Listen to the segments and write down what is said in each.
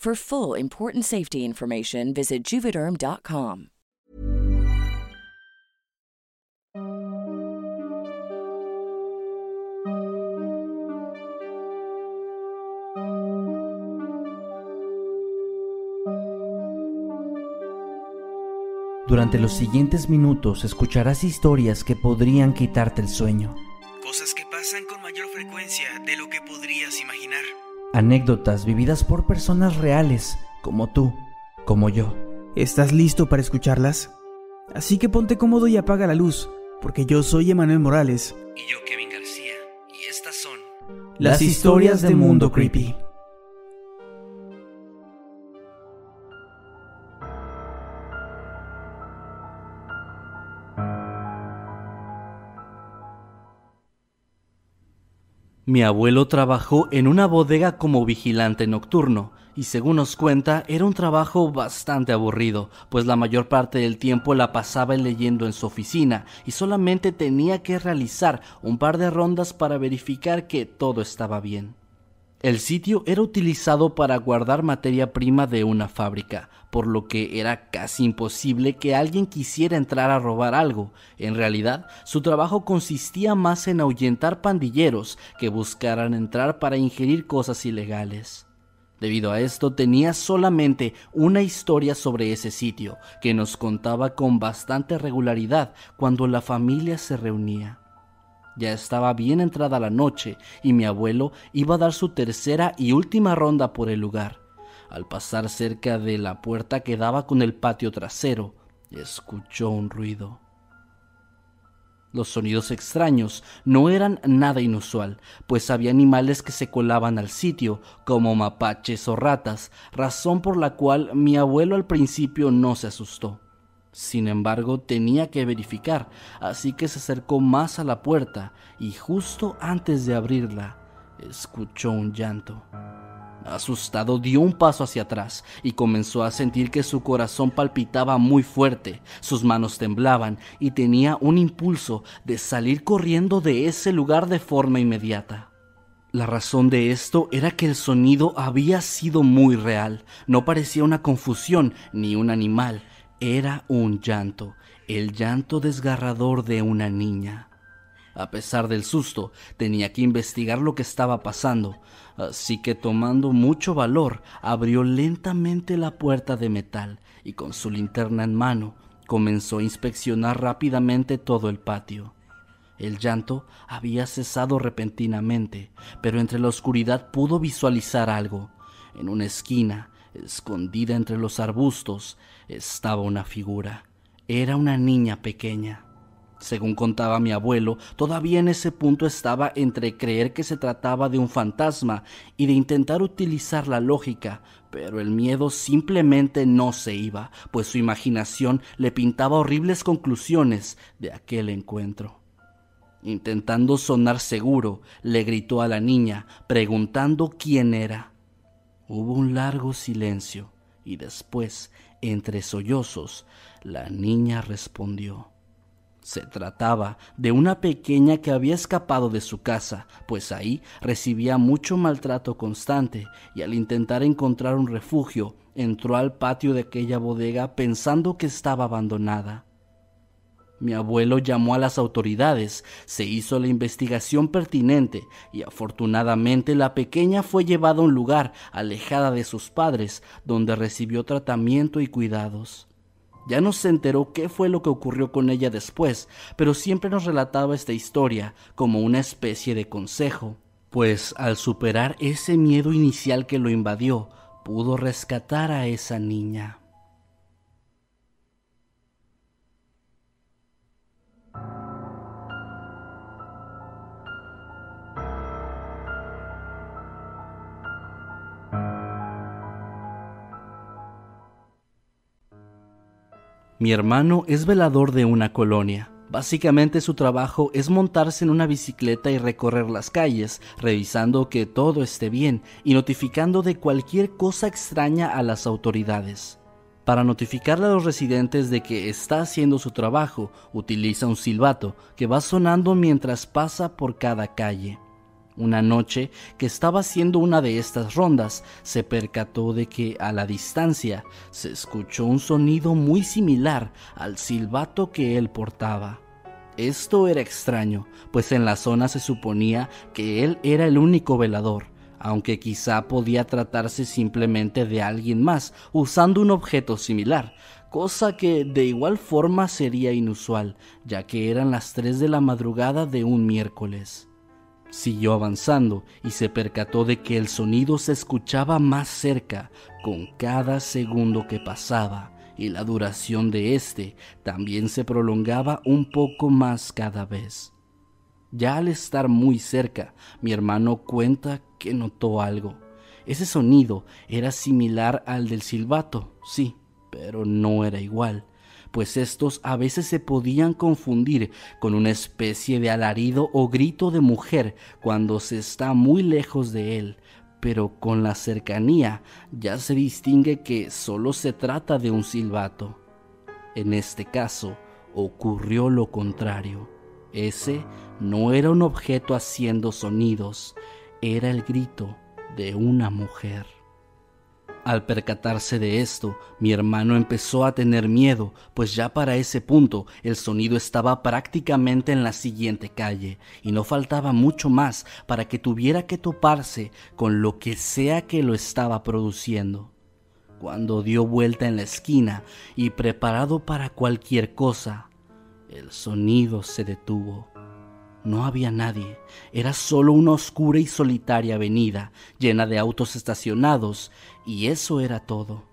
For full important safety information, visit juvederm.com. Durante los siguientes minutos escucharás historias que podrían quitarte el sueño. Anécdotas vividas por personas reales, como tú, como yo. ¿Estás listo para escucharlas? Así que ponte cómodo y apaga la luz, porque yo soy Emanuel Morales. Y yo, Kevin García. Y estas son Las historias de Mundo Creepy. Mi abuelo trabajó en una bodega como vigilante nocturno, y según nos cuenta, era un trabajo bastante aburrido, pues la mayor parte del tiempo la pasaba leyendo en su oficina y solamente tenía que realizar un par de rondas para verificar que todo estaba bien. El sitio era utilizado para guardar materia prima de una fábrica, por lo que era casi imposible que alguien quisiera entrar a robar algo. En realidad, su trabajo consistía más en ahuyentar pandilleros que buscaran entrar para ingerir cosas ilegales. Debido a esto tenía solamente una historia sobre ese sitio, que nos contaba con bastante regularidad cuando la familia se reunía. Ya estaba bien entrada la noche y mi abuelo iba a dar su tercera y última ronda por el lugar. Al pasar cerca de la puerta que daba con el patio trasero, escuchó un ruido. Los sonidos extraños no eran nada inusual, pues había animales que se colaban al sitio, como mapaches o ratas, razón por la cual mi abuelo al principio no se asustó. Sin embargo, tenía que verificar, así que se acercó más a la puerta y justo antes de abrirla, escuchó un llanto. Asustado dio un paso hacia atrás y comenzó a sentir que su corazón palpitaba muy fuerte, sus manos temblaban y tenía un impulso de salir corriendo de ese lugar de forma inmediata. La razón de esto era que el sonido había sido muy real, no parecía una confusión ni un animal, era un llanto, el llanto desgarrador de una niña. A pesar del susto, tenía que investigar lo que estaba pasando, así que tomando mucho valor, abrió lentamente la puerta de metal y con su linterna en mano comenzó a inspeccionar rápidamente todo el patio. El llanto había cesado repentinamente, pero entre la oscuridad pudo visualizar algo. En una esquina, escondida entre los arbustos, estaba una figura. Era una niña pequeña. Según contaba mi abuelo, todavía en ese punto estaba entre creer que se trataba de un fantasma y de intentar utilizar la lógica, pero el miedo simplemente no se iba, pues su imaginación le pintaba horribles conclusiones de aquel encuentro. Intentando sonar seguro, le gritó a la niña, preguntando quién era. Hubo un largo silencio y después, entre sollozos, la niña respondió. Se trataba de una pequeña que había escapado de su casa, pues ahí recibía mucho maltrato constante y al intentar encontrar un refugio entró al patio de aquella bodega pensando que estaba abandonada. Mi abuelo llamó a las autoridades, se hizo la investigación pertinente y afortunadamente la pequeña fue llevada a un lugar alejada de sus padres, donde recibió tratamiento y cuidados. Ya no se enteró qué fue lo que ocurrió con ella después, pero siempre nos relataba esta historia como una especie de consejo, pues al superar ese miedo inicial que lo invadió, pudo rescatar a esa niña. Mi hermano es velador de una colonia. Básicamente su trabajo es montarse en una bicicleta y recorrer las calles, revisando que todo esté bien y notificando de cualquier cosa extraña a las autoridades. Para notificarle a los residentes de que está haciendo su trabajo, utiliza un silbato que va sonando mientras pasa por cada calle. Una noche que estaba haciendo una de estas rondas, se percató de que a la distancia se escuchó un sonido muy similar al silbato que él portaba. Esto era extraño, pues en la zona se suponía que él era el único velador, aunque quizá podía tratarse simplemente de alguien más usando un objeto similar, cosa que de igual forma sería inusual, ya que eran las 3 de la madrugada de un miércoles. Siguió avanzando y se percató de que el sonido se escuchaba más cerca con cada segundo que pasaba y la duración de éste también se prolongaba un poco más cada vez. Ya al estar muy cerca, mi hermano cuenta que notó algo. Ese sonido era similar al del silbato, sí, pero no era igual pues estos a veces se podían confundir con una especie de alarido o grito de mujer cuando se está muy lejos de él, pero con la cercanía ya se distingue que solo se trata de un silbato. En este caso, ocurrió lo contrario. Ese no era un objeto haciendo sonidos, era el grito de una mujer. Al percatarse de esto, mi hermano empezó a tener miedo, pues ya para ese punto el sonido estaba prácticamente en la siguiente calle, y no faltaba mucho más para que tuviera que toparse con lo que sea que lo estaba produciendo. Cuando dio vuelta en la esquina y preparado para cualquier cosa, el sonido se detuvo. No había nadie, era solo una oscura y solitaria avenida llena de autos estacionados, y eso era todo.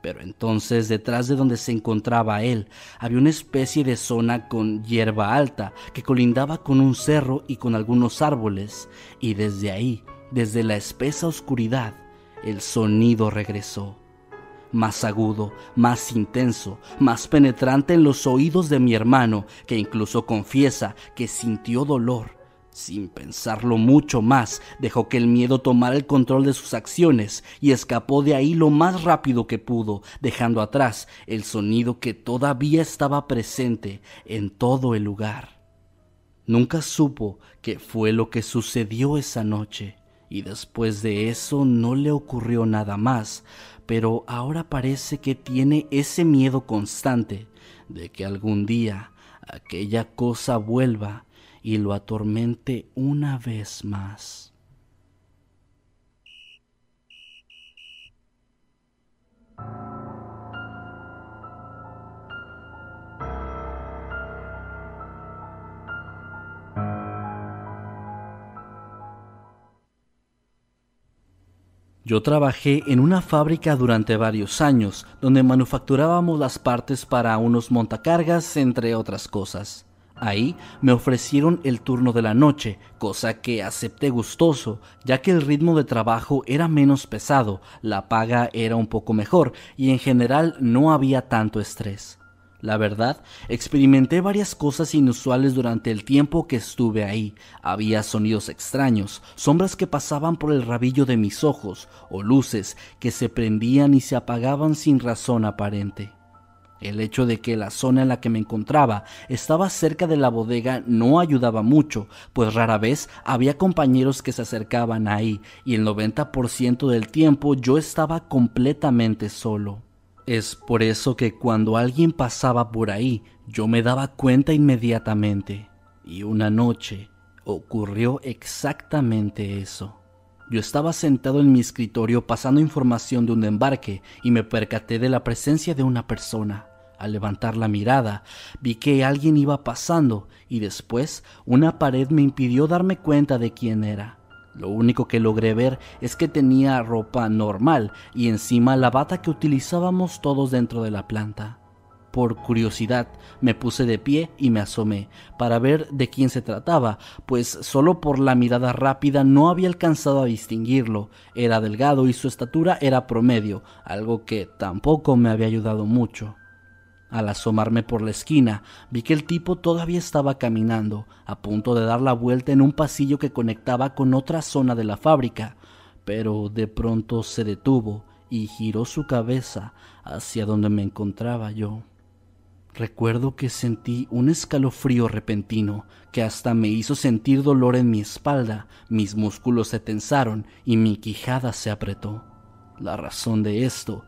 Pero entonces detrás de donde se encontraba él había una especie de zona con hierba alta que colindaba con un cerro y con algunos árboles, y desde ahí, desde la espesa oscuridad, el sonido regresó más agudo, más intenso, más penetrante en los oídos de mi hermano, que incluso confiesa que sintió dolor. Sin pensarlo mucho más, dejó que el miedo tomara el control de sus acciones y escapó de ahí lo más rápido que pudo, dejando atrás el sonido que todavía estaba presente en todo el lugar. Nunca supo qué fue lo que sucedió esa noche, y después de eso no le ocurrió nada más, pero ahora parece que tiene ese miedo constante de que algún día aquella cosa vuelva y lo atormente una vez más. Yo trabajé en una fábrica durante varios años, donde manufacturábamos las partes para unos montacargas, entre otras cosas. Ahí me ofrecieron el turno de la noche, cosa que acepté gustoso, ya que el ritmo de trabajo era menos pesado, la paga era un poco mejor y en general no había tanto estrés. La verdad, experimenté varias cosas inusuales durante el tiempo que estuve ahí. Había sonidos extraños, sombras que pasaban por el rabillo de mis ojos, o luces que se prendían y se apagaban sin razón aparente. El hecho de que la zona en la que me encontraba estaba cerca de la bodega no ayudaba mucho, pues rara vez había compañeros que se acercaban ahí y el 90% del tiempo yo estaba completamente solo. Es por eso que cuando alguien pasaba por ahí, yo me daba cuenta inmediatamente. Y una noche ocurrió exactamente eso. Yo estaba sentado en mi escritorio pasando información de un embarque y me percaté de la presencia de una persona. Al levantar la mirada, vi que alguien iba pasando y después una pared me impidió darme cuenta de quién era. Lo único que logré ver es que tenía ropa normal y encima la bata que utilizábamos todos dentro de la planta. Por curiosidad me puse de pie y me asomé para ver de quién se trataba, pues solo por la mirada rápida no había alcanzado a distinguirlo. Era delgado y su estatura era promedio, algo que tampoco me había ayudado mucho. Al asomarme por la esquina, vi que el tipo todavía estaba caminando, a punto de dar la vuelta en un pasillo que conectaba con otra zona de la fábrica, pero de pronto se detuvo y giró su cabeza hacia donde me encontraba yo. Recuerdo que sentí un escalofrío repentino que hasta me hizo sentir dolor en mi espalda, mis músculos se tensaron y mi quijada se apretó. La razón de esto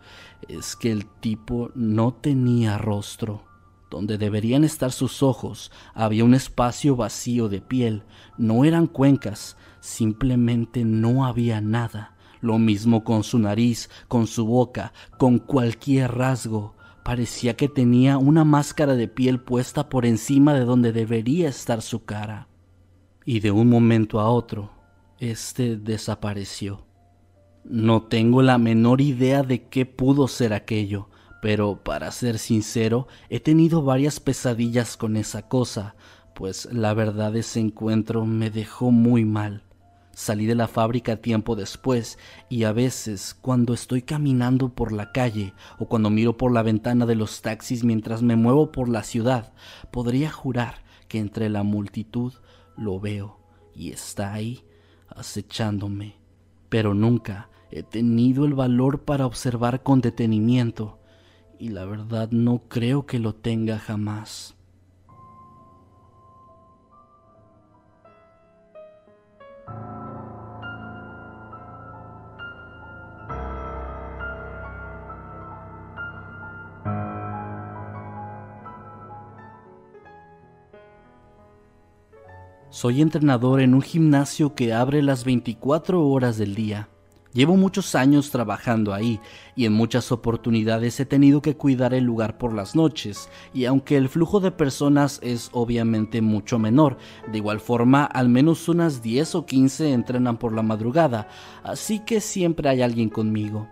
es que el tipo no tenía rostro. Donde deberían estar sus ojos había un espacio vacío de piel. No eran cuencas, simplemente no había nada. Lo mismo con su nariz, con su boca, con cualquier rasgo. Parecía que tenía una máscara de piel puesta por encima de donde debería estar su cara. Y de un momento a otro, este desapareció. No tengo la menor idea de qué pudo ser aquello, pero para ser sincero, he tenido varias pesadillas con esa cosa, pues la verdad ese encuentro me dejó muy mal. Salí de la fábrica tiempo después y a veces cuando estoy caminando por la calle o cuando miro por la ventana de los taxis mientras me muevo por la ciudad, podría jurar que entre la multitud lo veo y está ahí acechándome. Pero nunca he tenido el valor para observar con detenimiento y la verdad no creo que lo tenga jamás. Soy entrenador en un gimnasio que abre las 24 horas del día. Llevo muchos años trabajando ahí y en muchas oportunidades he tenido que cuidar el lugar por las noches y aunque el flujo de personas es obviamente mucho menor, de igual forma al menos unas 10 o 15 entrenan por la madrugada, así que siempre hay alguien conmigo.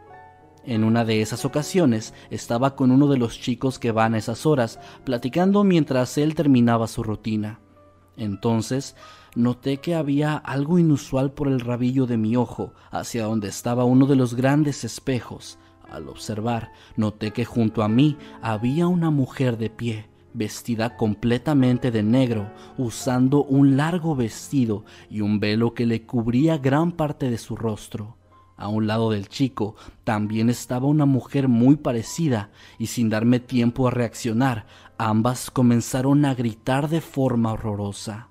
En una de esas ocasiones estaba con uno de los chicos que van a esas horas, platicando mientras él terminaba su rutina. Entonces noté que había algo inusual por el rabillo de mi ojo, hacia donde estaba uno de los grandes espejos. Al observar, noté que junto a mí había una mujer de pie, vestida completamente de negro, usando un largo vestido y un velo que le cubría gran parte de su rostro. A un lado del chico también estaba una mujer muy parecida y sin darme tiempo a reaccionar, ambas comenzaron a gritar de forma horrorosa.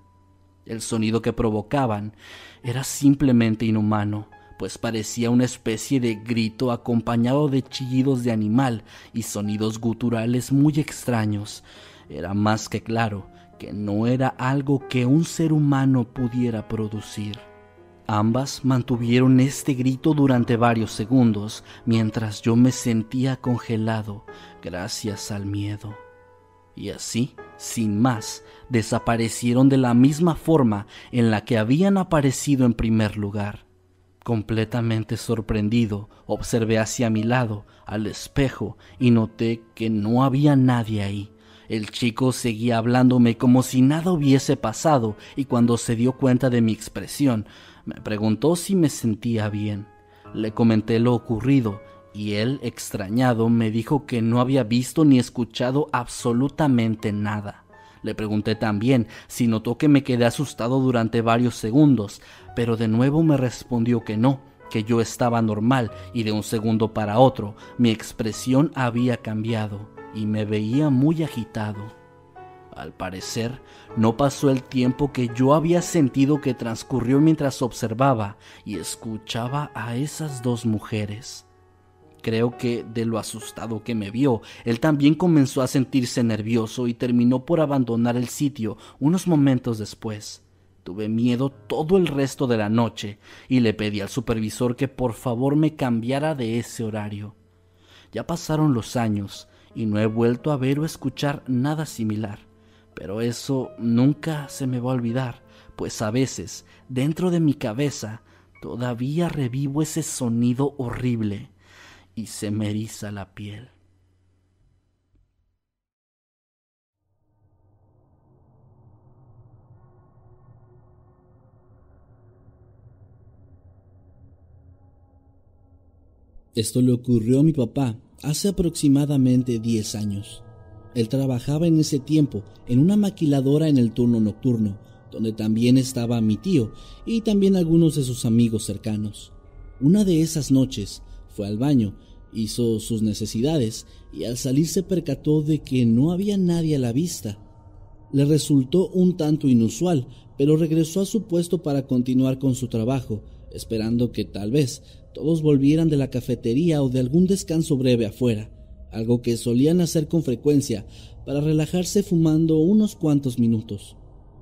El sonido que provocaban era simplemente inhumano, pues parecía una especie de grito acompañado de chillidos de animal y sonidos guturales muy extraños. Era más que claro que no era algo que un ser humano pudiera producir. Ambas mantuvieron este grito durante varios segundos mientras yo me sentía congelado gracias al miedo. Y así, sin más, desaparecieron de la misma forma en la que habían aparecido en primer lugar. Completamente sorprendido, observé hacia mi lado, al espejo, y noté que no había nadie ahí. El chico seguía hablándome como si nada hubiese pasado, y cuando se dio cuenta de mi expresión, me preguntó si me sentía bien. Le comenté lo ocurrido y él, extrañado, me dijo que no había visto ni escuchado absolutamente nada. Le pregunté también si notó que me quedé asustado durante varios segundos, pero de nuevo me respondió que no, que yo estaba normal y de un segundo para otro mi expresión había cambiado y me veía muy agitado. Al parecer, no pasó el tiempo que yo había sentido que transcurrió mientras observaba y escuchaba a esas dos mujeres. Creo que de lo asustado que me vio, él también comenzó a sentirse nervioso y terminó por abandonar el sitio unos momentos después. Tuve miedo todo el resto de la noche y le pedí al supervisor que por favor me cambiara de ese horario. Ya pasaron los años y no he vuelto a ver o escuchar nada similar, pero eso nunca se me va a olvidar, pues a veces, dentro de mi cabeza, todavía revivo ese sonido horrible y se me eriza la piel. Esto le ocurrió a mi papá hace aproximadamente 10 años. Él trabajaba en ese tiempo en una maquiladora en el turno nocturno, donde también estaba mi tío y también algunos de sus amigos cercanos. Una de esas noches fue al baño Hizo sus necesidades y al salir se percató de que no había nadie a la vista. Le resultó un tanto inusual, pero regresó a su puesto para continuar con su trabajo, esperando que tal vez todos volvieran de la cafetería o de algún descanso breve afuera, algo que solían hacer con frecuencia para relajarse fumando unos cuantos minutos.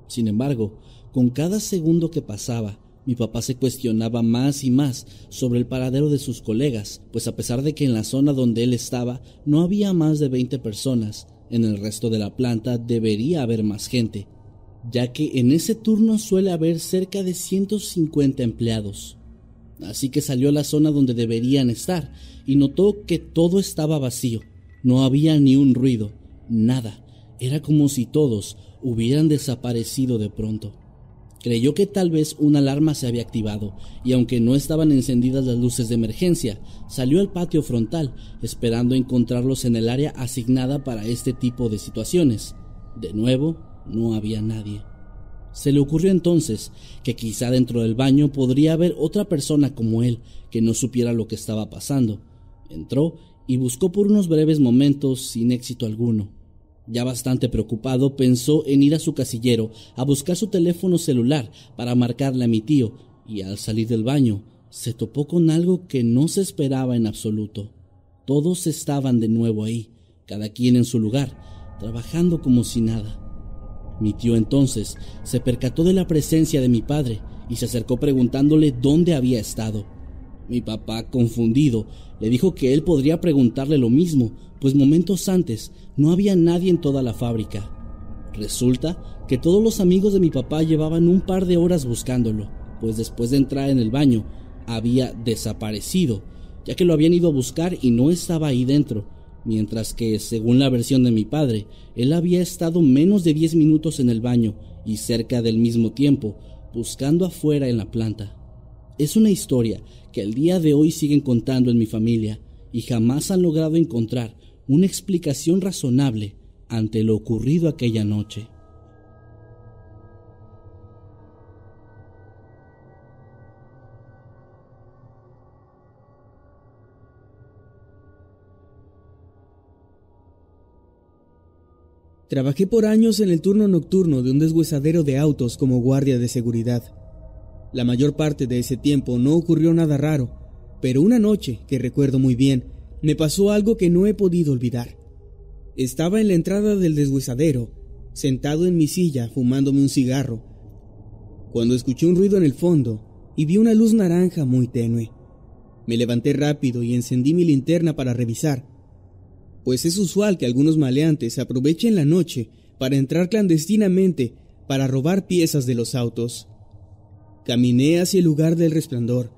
Sin embargo, con cada segundo que pasaba, mi papá se cuestionaba más y más sobre el paradero de sus colegas, pues a pesar de que en la zona donde él estaba no había más de 20 personas, en el resto de la planta debería haber más gente, ya que en ese turno suele haber cerca de 150 empleados. Así que salió a la zona donde deberían estar y notó que todo estaba vacío, no había ni un ruido, nada, era como si todos hubieran desaparecido de pronto. Creyó que tal vez una alarma se había activado y aunque no estaban encendidas las luces de emergencia, salió al patio frontal esperando encontrarlos en el área asignada para este tipo de situaciones. De nuevo, no había nadie. Se le ocurrió entonces que quizá dentro del baño podría haber otra persona como él que no supiera lo que estaba pasando. Entró y buscó por unos breves momentos sin éxito alguno. Ya bastante preocupado, pensó en ir a su casillero a buscar su teléfono celular para marcarle a mi tío, y al salir del baño se topó con algo que no se esperaba en absoluto. Todos estaban de nuevo ahí, cada quien en su lugar, trabajando como si nada. Mi tío entonces se percató de la presencia de mi padre y se acercó preguntándole dónde había estado. Mi papá, confundido, le dijo que él podría preguntarle lo mismo, pues momentos antes no había nadie en toda la fábrica. Resulta que todos los amigos de mi papá llevaban un par de horas buscándolo, pues después de entrar en el baño había desaparecido, ya que lo habían ido a buscar y no estaba ahí dentro, mientras que, según la versión de mi padre, él había estado menos de diez minutos en el baño y cerca del mismo tiempo, buscando afuera en la planta. Es una historia que al día de hoy siguen contando en mi familia y jamás han logrado encontrar una explicación razonable ante lo ocurrido aquella noche. Trabajé por años en el turno nocturno de un deshuesadero de autos como guardia de seguridad. La mayor parte de ese tiempo no ocurrió nada raro, pero una noche, que recuerdo muy bien, me pasó algo que no he podido olvidar. Estaba en la entrada del deshuesadero, sentado en mi silla fumándome un cigarro, cuando escuché un ruido en el fondo y vi una luz naranja muy tenue. Me levanté rápido y encendí mi linterna para revisar, pues es usual que algunos maleantes aprovechen la noche para entrar clandestinamente para robar piezas de los autos. Caminé hacia el lugar del resplandor,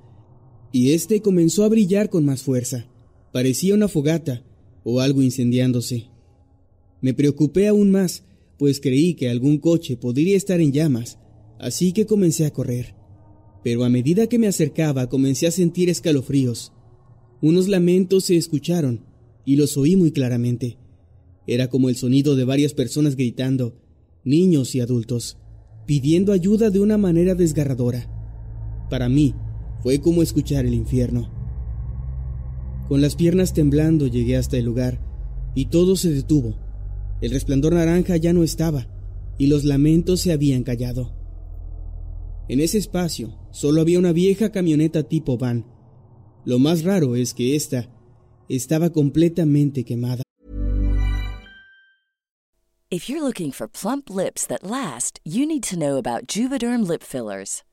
y este comenzó a brillar con más fuerza. Parecía una fogata o algo incendiándose. Me preocupé aún más, pues creí que algún coche podría estar en llamas, así que comencé a correr. Pero a medida que me acercaba comencé a sentir escalofríos. Unos lamentos se escucharon, y los oí muy claramente. Era como el sonido de varias personas gritando, niños y adultos, pidiendo ayuda de una manera desgarradora. Para mí, fue como escuchar el infierno. Con las piernas temblando llegué hasta el lugar y todo se detuvo. El resplandor naranja ya no estaba y los lamentos se habían callado. En ese espacio solo había una vieja camioneta tipo van. Lo más raro es que esta estaba completamente quemada. If you're looking for plump lips that last, you need to know about Juvederm lip fillers.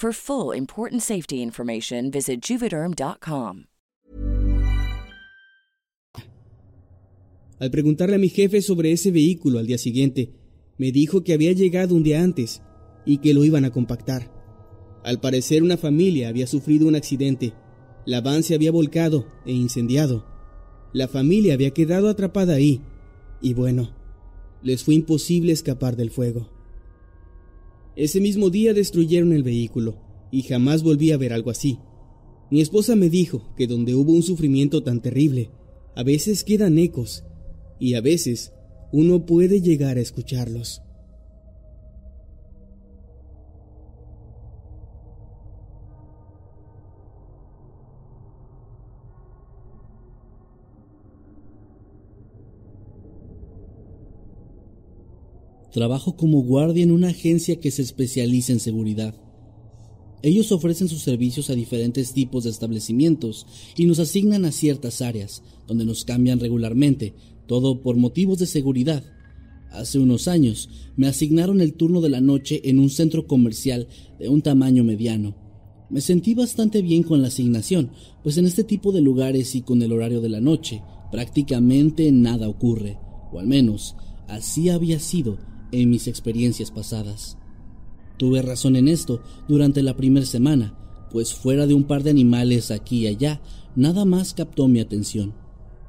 For full important safety information, visit juvederm.com. Al preguntarle a mi jefe sobre ese vehículo al día siguiente, me dijo que había llegado un día antes y que lo iban a compactar. Al parecer una familia había sufrido un accidente. La van se había volcado e incendiado. La familia había quedado atrapada ahí y bueno, les fue imposible escapar del fuego. Ese mismo día destruyeron el vehículo y jamás volví a ver algo así. Mi esposa me dijo que donde hubo un sufrimiento tan terrible, a veces quedan ecos y a veces uno puede llegar a escucharlos. Trabajo como guardia en una agencia que se especializa en seguridad. Ellos ofrecen sus servicios a diferentes tipos de establecimientos y nos asignan a ciertas áreas, donde nos cambian regularmente, todo por motivos de seguridad. Hace unos años me asignaron el turno de la noche en un centro comercial de un tamaño mediano. Me sentí bastante bien con la asignación, pues en este tipo de lugares y con el horario de la noche prácticamente nada ocurre, o al menos así había sido en mis experiencias pasadas. Tuve razón en esto durante la primera semana, pues fuera de un par de animales aquí y allá, nada más captó mi atención.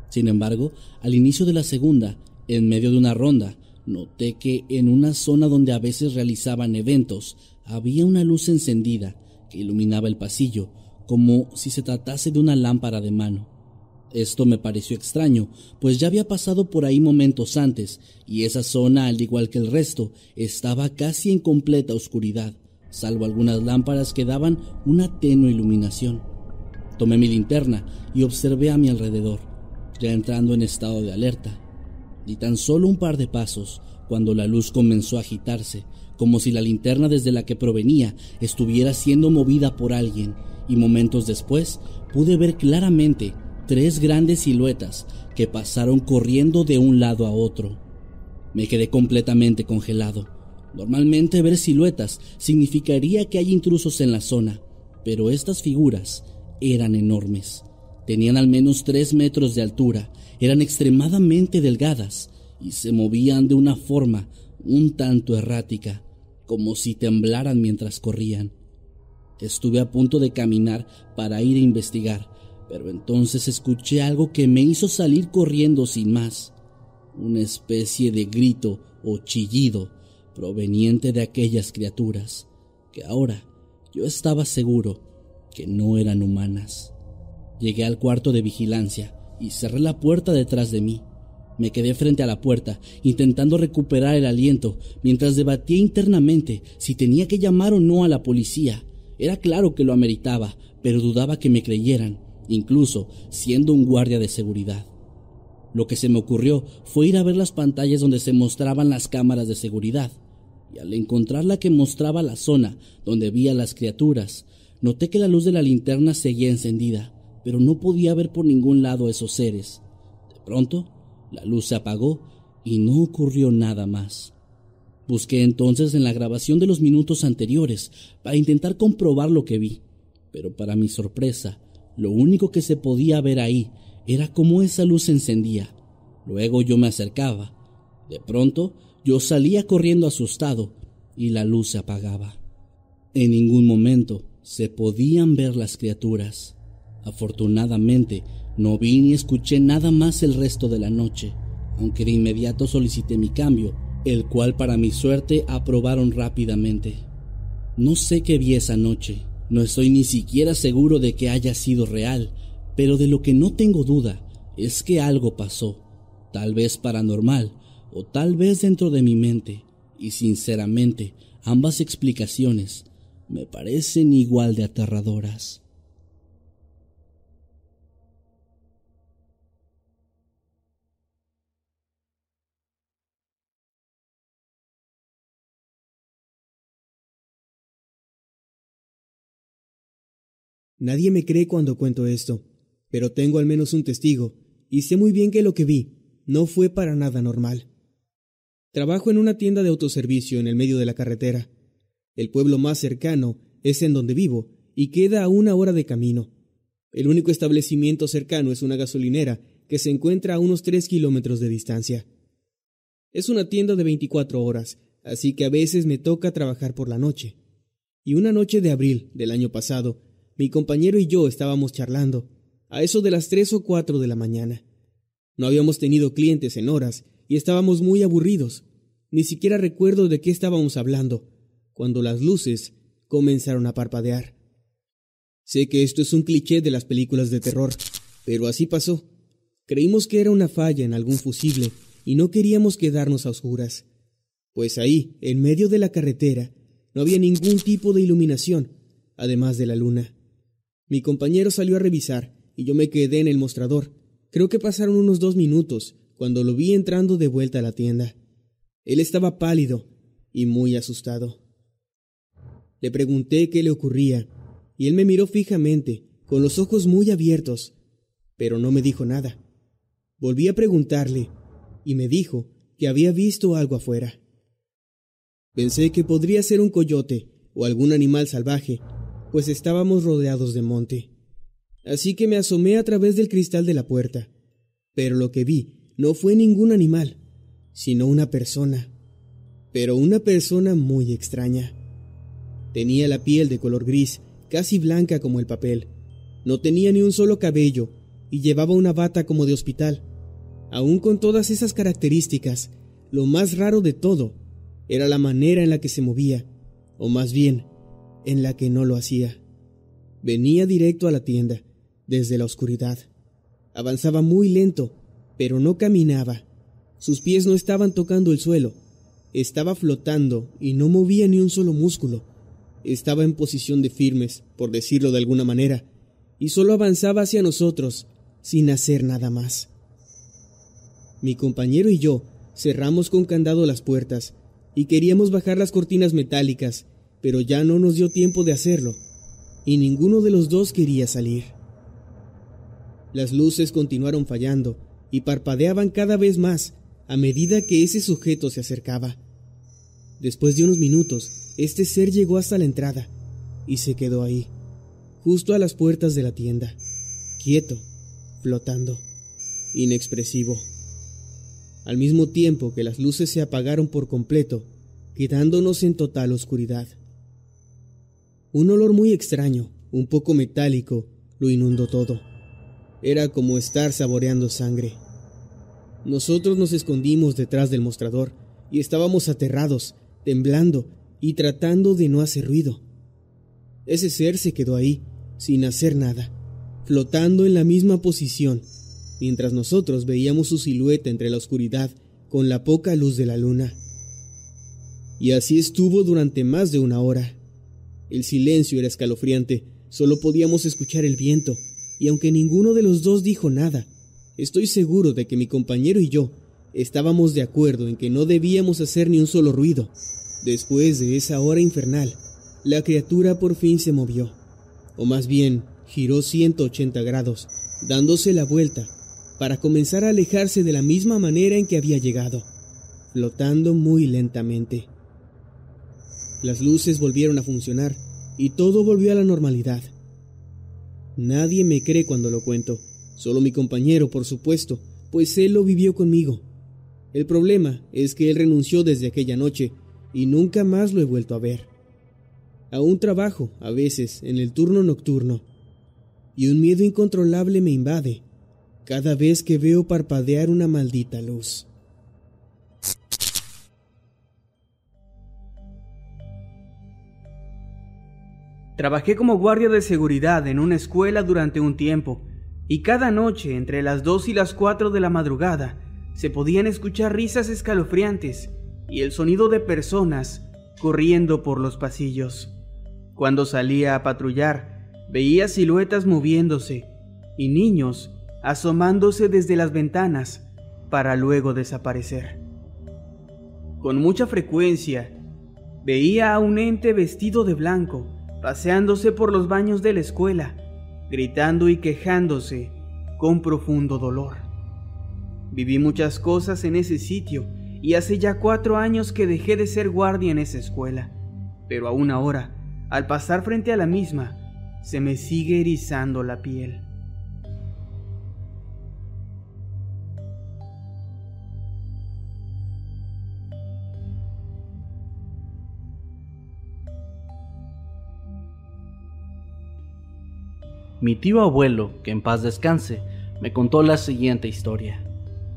Sin embargo, al inicio de la segunda, en medio de una ronda, noté que en una zona donde a veces realizaban eventos, había una luz encendida que iluminaba el pasillo, como si se tratase de una lámpara de mano. Esto me pareció extraño, pues ya había pasado por ahí momentos antes, y esa zona, al igual que el resto, estaba casi en completa oscuridad, salvo algunas lámparas que daban una tenue iluminación. Tomé mi linterna y observé a mi alrededor, ya entrando en estado de alerta. Di tan solo un par de pasos cuando la luz comenzó a agitarse, como si la linterna desde la que provenía estuviera siendo movida por alguien, y momentos después pude ver claramente tres grandes siluetas que pasaron corriendo de un lado a otro. Me quedé completamente congelado. Normalmente ver siluetas significaría que hay intrusos en la zona, pero estas figuras eran enormes. Tenían al menos tres metros de altura, eran extremadamente delgadas y se movían de una forma un tanto errática, como si temblaran mientras corrían. Estuve a punto de caminar para ir a investigar, pero entonces escuché algo que me hizo salir corriendo sin más, una especie de grito o chillido proveniente de aquellas criaturas, que ahora yo estaba seguro que no eran humanas. Llegué al cuarto de vigilancia y cerré la puerta detrás de mí. Me quedé frente a la puerta, intentando recuperar el aliento, mientras debatía internamente si tenía que llamar o no a la policía. Era claro que lo ameritaba, pero dudaba que me creyeran, incluso siendo un guardia de seguridad. Lo que se me ocurrió fue ir a ver las pantallas donde se mostraban las cámaras de seguridad, y al encontrar la que mostraba la zona donde vi a las criaturas, noté que la luz de la linterna seguía encendida, pero no podía ver por ningún lado esos seres. De pronto, la luz se apagó y no ocurrió nada más. Busqué entonces en la grabación de los minutos anteriores para intentar comprobar lo que vi, pero para mi sorpresa, lo único que se podía ver ahí era cómo esa luz se encendía Luego yo me acercaba. De pronto yo salía corriendo asustado y la luz se apagaba. En ningún momento se podían ver las criaturas. Afortunadamente no vi ni escuché nada más el resto de la noche, aunque de inmediato solicité mi cambio, el cual para mi suerte aprobaron rápidamente. No sé qué vi esa noche, no estoy ni siquiera seguro de que haya sido real, pero de lo que no tengo duda es que algo pasó, tal vez paranormal o tal vez dentro de mi mente, y sinceramente ambas explicaciones me parecen igual de aterradoras. Nadie me cree cuando cuento esto, pero tengo al menos un testigo, y sé muy bien que lo que vi no fue para nada normal. Trabajo en una tienda de autoservicio en el medio de la carretera. El pueblo más cercano es en donde vivo, y queda a una hora de camino. El único establecimiento cercano es una gasolinera que se encuentra a unos tres kilómetros de distancia. Es una tienda de 24 horas, así que a veces me toca trabajar por la noche. Y una noche de abril del año pasado, mi compañero y yo estábamos charlando, a eso de las tres o cuatro de la mañana. No habíamos tenido clientes en horas y estábamos muy aburridos. Ni siquiera recuerdo de qué estábamos hablando, cuando las luces comenzaron a parpadear. Sé que esto es un cliché de las películas de terror, pero así pasó. Creímos que era una falla en algún fusible y no queríamos quedarnos a oscuras. Pues ahí, en medio de la carretera, no había ningún tipo de iluminación, además de la luna. Mi compañero salió a revisar y yo me quedé en el mostrador. Creo que pasaron unos dos minutos cuando lo vi entrando de vuelta a la tienda. Él estaba pálido y muy asustado. Le pregunté qué le ocurría y él me miró fijamente, con los ojos muy abiertos, pero no me dijo nada. Volví a preguntarle y me dijo que había visto algo afuera. Pensé que podría ser un coyote o algún animal salvaje, pues estábamos rodeados de monte. Así que me asomé a través del cristal de la puerta, pero lo que vi no fue ningún animal, sino una persona, pero una persona muy extraña. Tenía la piel de color gris, casi blanca como el papel, no tenía ni un solo cabello y llevaba una bata como de hospital. Aún con todas esas características, lo más raro de todo era la manera en la que se movía, o más bien, en la que no lo hacía. Venía directo a la tienda, desde la oscuridad. Avanzaba muy lento, pero no caminaba. Sus pies no estaban tocando el suelo. Estaba flotando y no movía ni un solo músculo. Estaba en posición de firmes, por decirlo de alguna manera, y solo avanzaba hacia nosotros, sin hacer nada más. Mi compañero y yo cerramos con candado las puertas y queríamos bajar las cortinas metálicas pero ya no nos dio tiempo de hacerlo, y ninguno de los dos quería salir. Las luces continuaron fallando y parpadeaban cada vez más a medida que ese sujeto se acercaba. Después de unos minutos, este ser llegó hasta la entrada y se quedó ahí, justo a las puertas de la tienda, quieto, flotando, inexpresivo. Al mismo tiempo que las luces se apagaron por completo, quedándonos en total oscuridad. Un olor muy extraño, un poco metálico, lo inundó todo. Era como estar saboreando sangre. Nosotros nos escondimos detrás del mostrador y estábamos aterrados, temblando y tratando de no hacer ruido. Ese ser se quedó ahí, sin hacer nada, flotando en la misma posición, mientras nosotros veíamos su silueta entre la oscuridad con la poca luz de la luna. Y así estuvo durante más de una hora. El silencio era escalofriante, solo podíamos escuchar el viento, y aunque ninguno de los dos dijo nada, estoy seguro de que mi compañero y yo estábamos de acuerdo en que no debíamos hacer ni un solo ruido. Después de esa hora infernal, la criatura por fin se movió, o más bien giró 180 grados, dándose la vuelta, para comenzar a alejarse de la misma manera en que había llegado, flotando muy lentamente. Las luces volvieron a funcionar y todo volvió a la normalidad. Nadie me cree cuando lo cuento, solo mi compañero, por supuesto, pues él lo vivió conmigo. El problema es que él renunció desde aquella noche y nunca más lo he vuelto a ver. Aún trabajo, a veces, en el turno nocturno, y un miedo incontrolable me invade cada vez que veo parpadear una maldita luz. Trabajé como guardia de seguridad en una escuela durante un tiempo, y cada noche, entre las 2 y las 4 de la madrugada, se podían escuchar risas escalofriantes y el sonido de personas corriendo por los pasillos. Cuando salía a patrullar, veía siluetas moviéndose y niños asomándose desde las ventanas para luego desaparecer. Con mucha frecuencia, veía a un ente vestido de blanco paseándose por los baños de la escuela, gritando y quejándose con profundo dolor. Viví muchas cosas en ese sitio y hace ya cuatro años que dejé de ser guardia en esa escuela, pero aún ahora, al pasar frente a la misma, se me sigue erizando la piel. Mi tío abuelo, que en paz descanse, me contó la siguiente historia.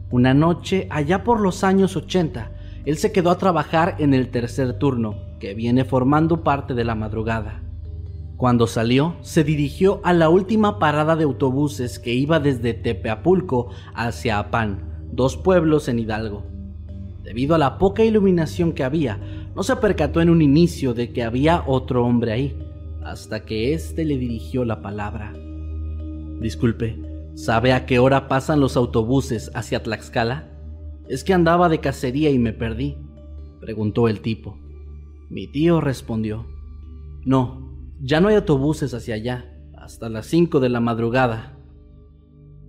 Una noche, allá por los años 80, él se quedó a trabajar en el tercer turno, que viene formando parte de la madrugada. Cuando salió, se dirigió a la última parada de autobuses que iba desde Tepeapulco hacia Apán, dos pueblos en Hidalgo. Debido a la poca iluminación que había, no se percató en un inicio de que había otro hombre ahí, hasta que éste le dirigió la palabra. Disculpe, ¿sabe a qué hora pasan los autobuses hacia Tlaxcala? Es que andaba de cacería y me perdí, preguntó el tipo. Mi tío respondió, No, ya no hay autobuses hacia allá, hasta las cinco de la madrugada.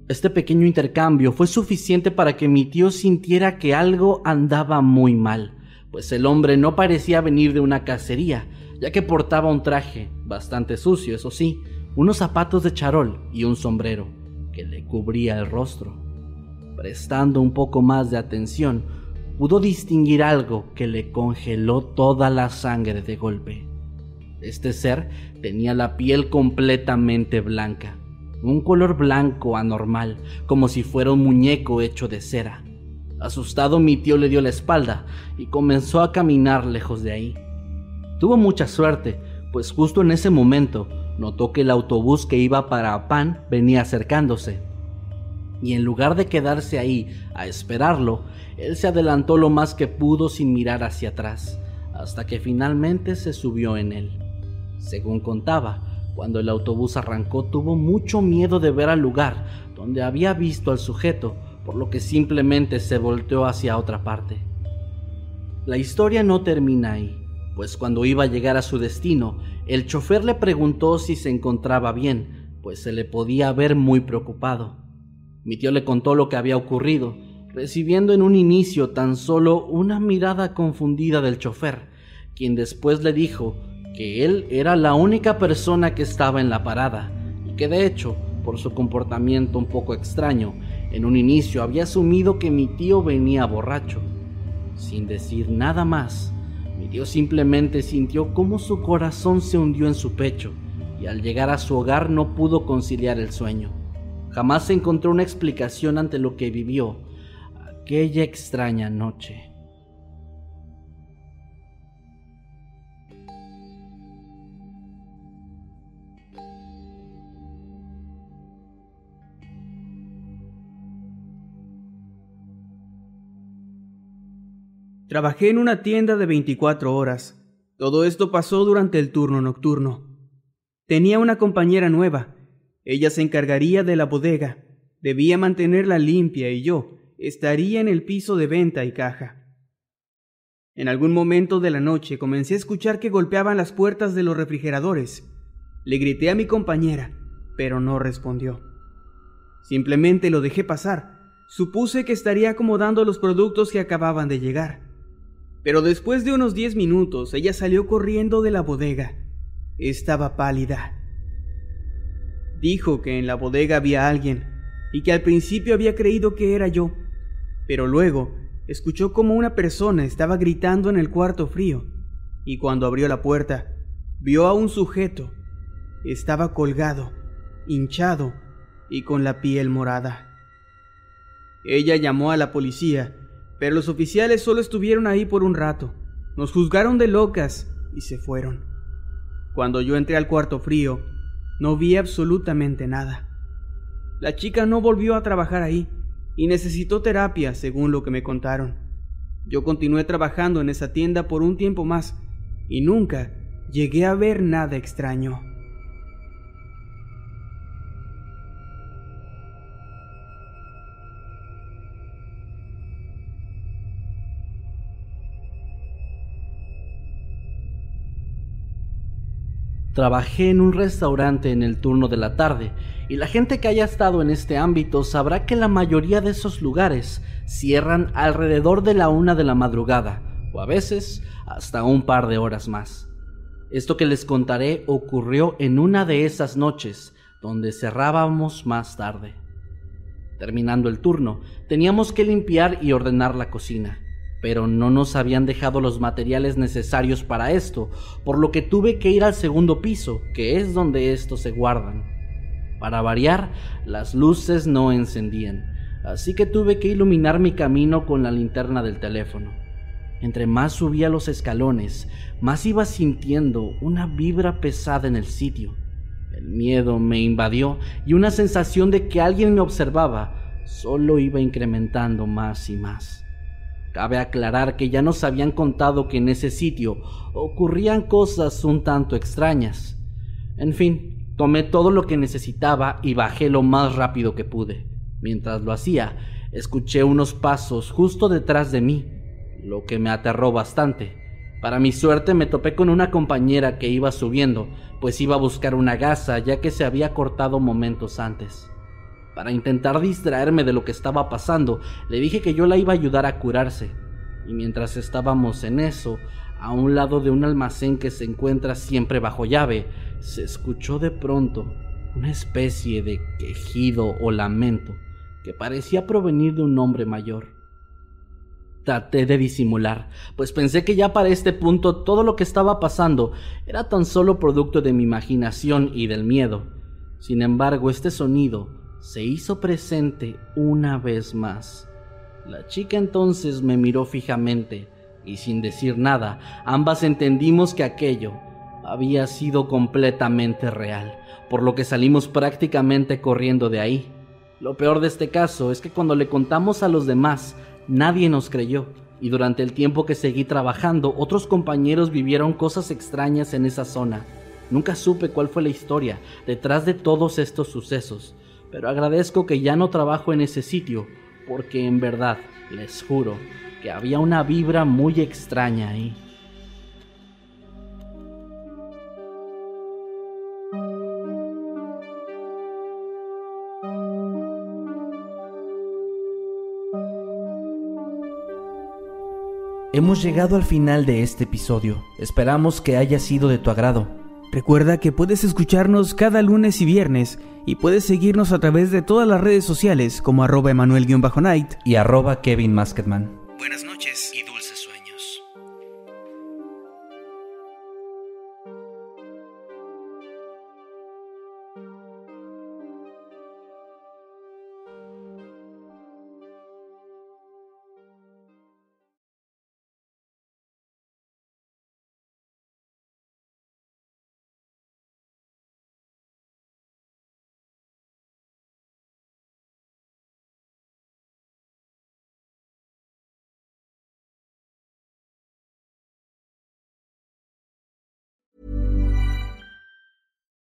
Este pequeño intercambio fue suficiente para que mi tío sintiera que algo andaba muy mal, pues el hombre no parecía venir de una cacería, ya que portaba un traje, bastante sucio, eso sí, unos zapatos de charol y un sombrero que le cubría el rostro. Prestando un poco más de atención, pudo distinguir algo que le congeló toda la sangre de golpe. Este ser tenía la piel completamente blanca, un color blanco anormal, como si fuera un muñeco hecho de cera. Asustado mi tío le dio la espalda y comenzó a caminar lejos de ahí. Tuvo mucha suerte, pues justo en ese momento notó que el autobús que iba para Pan venía acercándose. Y en lugar de quedarse ahí a esperarlo, él se adelantó lo más que pudo sin mirar hacia atrás, hasta que finalmente se subió en él. Según contaba, cuando el autobús arrancó tuvo mucho miedo de ver al lugar donde había visto al sujeto, por lo que simplemente se volteó hacia otra parte. La historia no termina ahí pues cuando iba a llegar a su destino, el chofer le preguntó si se encontraba bien, pues se le podía ver muy preocupado. Mi tío le contó lo que había ocurrido, recibiendo en un inicio tan solo una mirada confundida del chofer, quien después le dijo que él era la única persona que estaba en la parada, y que de hecho, por su comportamiento un poco extraño, en un inicio había asumido que mi tío venía borracho. Sin decir nada más, mi tío simplemente sintió cómo su corazón se hundió en su pecho y al llegar a su hogar no pudo conciliar el sueño. Jamás encontró una explicación ante lo que vivió aquella extraña noche. Trabajé en una tienda de 24 horas. Todo esto pasó durante el turno nocturno. Tenía una compañera nueva. Ella se encargaría de la bodega. Debía mantenerla limpia y yo estaría en el piso de venta y caja. En algún momento de la noche comencé a escuchar que golpeaban las puertas de los refrigeradores. Le grité a mi compañera, pero no respondió. Simplemente lo dejé pasar. Supuse que estaría acomodando los productos que acababan de llegar. Pero después de unos diez minutos ella salió corriendo de la bodega. Estaba pálida. Dijo que en la bodega había alguien y que al principio había creído que era yo, pero luego escuchó como una persona estaba gritando en el cuarto frío, y cuando abrió la puerta, vio a un sujeto. Estaba colgado, hinchado y con la piel morada. Ella llamó a la policía, pero los oficiales solo estuvieron ahí por un rato. Nos juzgaron de locas y se fueron. Cuando yo entré al cuarto frío, no vi absolutamente nada. La chica no volvió a trabajar ahí y necesitó terapia, según lo que me contaron. Yo continué trabajando en esa tienda por un tiempo más y nunca llegué a ver nada extraño. Trabajé en un restaurante en el turno de la tarde y la gente que haya estado en este ámbito sabrá que la mayoría de esos lugares cierran alrededor de la una de la madrugada o a veces hasta un par de horas más. Esto que les contaré ocurrió en una de esas noches donde cerrábamos más tarde. Terminando el turno, teníamos que limpiar y ordenar la cocina pero no nos habían dejado los materiales necesarios para esto, por lo que tuve que ir al segundo piso, que es donde estos se guardan. Para variar, las luces no encendían, así que tuve que iluminar mi camino con la linterna del teléfono. Entre más subía los escalones, más iba sintiendo una vibra pesada en el sitio. El miedo me invadió y una sensación de que alguien me observaba solo iba incrementando más y más. Cabe aclarar que ya nos habían contado que en ese sitio ocurrían cosas un tanto extrañas. En fin, tomé todo lo que necesitaba y bajé lo más rápido que pude. Mientras lo hacía, escuché unos pasos justo detrás de mí, lo que me aterró bastante. Para mi suerte me topé con una compañera que iba subiendo, pues iba a buscar una gasa ya que se había cortado momentos antes. Para intentar distraerme de lo que estaba pasando, le dije que yo la iba a ayudar a curarse. Y mientras estábamos en eso, a un lado de un almacén que se encuentra siempre bajo llave, se escuchó de pronto una especie de quejido o lamento que parecía provenir de un hombre mayor. Traté de disimular, pues pensé que ya para este punto todo lo que estaba pasando era tan solo producto de mi imaginación y del miedo. Sin embargo, este sonido se hizo presente una vez más. La chica entonces me miró fijamente y sin decir nada, ambas entendimos que aquello había sido completamente real, por lo que salimos prácticamente corriendo de ahí. Lo peor de este caso es que cuando le contamos a los demás, nadie nos creyó, y durante el tiempo que seguí trabajando, otros compañeros vivieron cosas extrañas en esa zona. Nunca supe cuál fue la historia detrás de todos estos sucesos, pero agradezco que ya no trabajo en ese sitio, porque en verdad, les juro, que había una vibra muy extraña ahí. Hemos llegado al final de este episodio. Esperamos que haya sido de tu agrado. Recuerda que puedes escucharnos cada lunes y viernes y puedes seguirnos a través de todas las redes sociales como arroba emanuel-night y arroba Kevin Buenas noches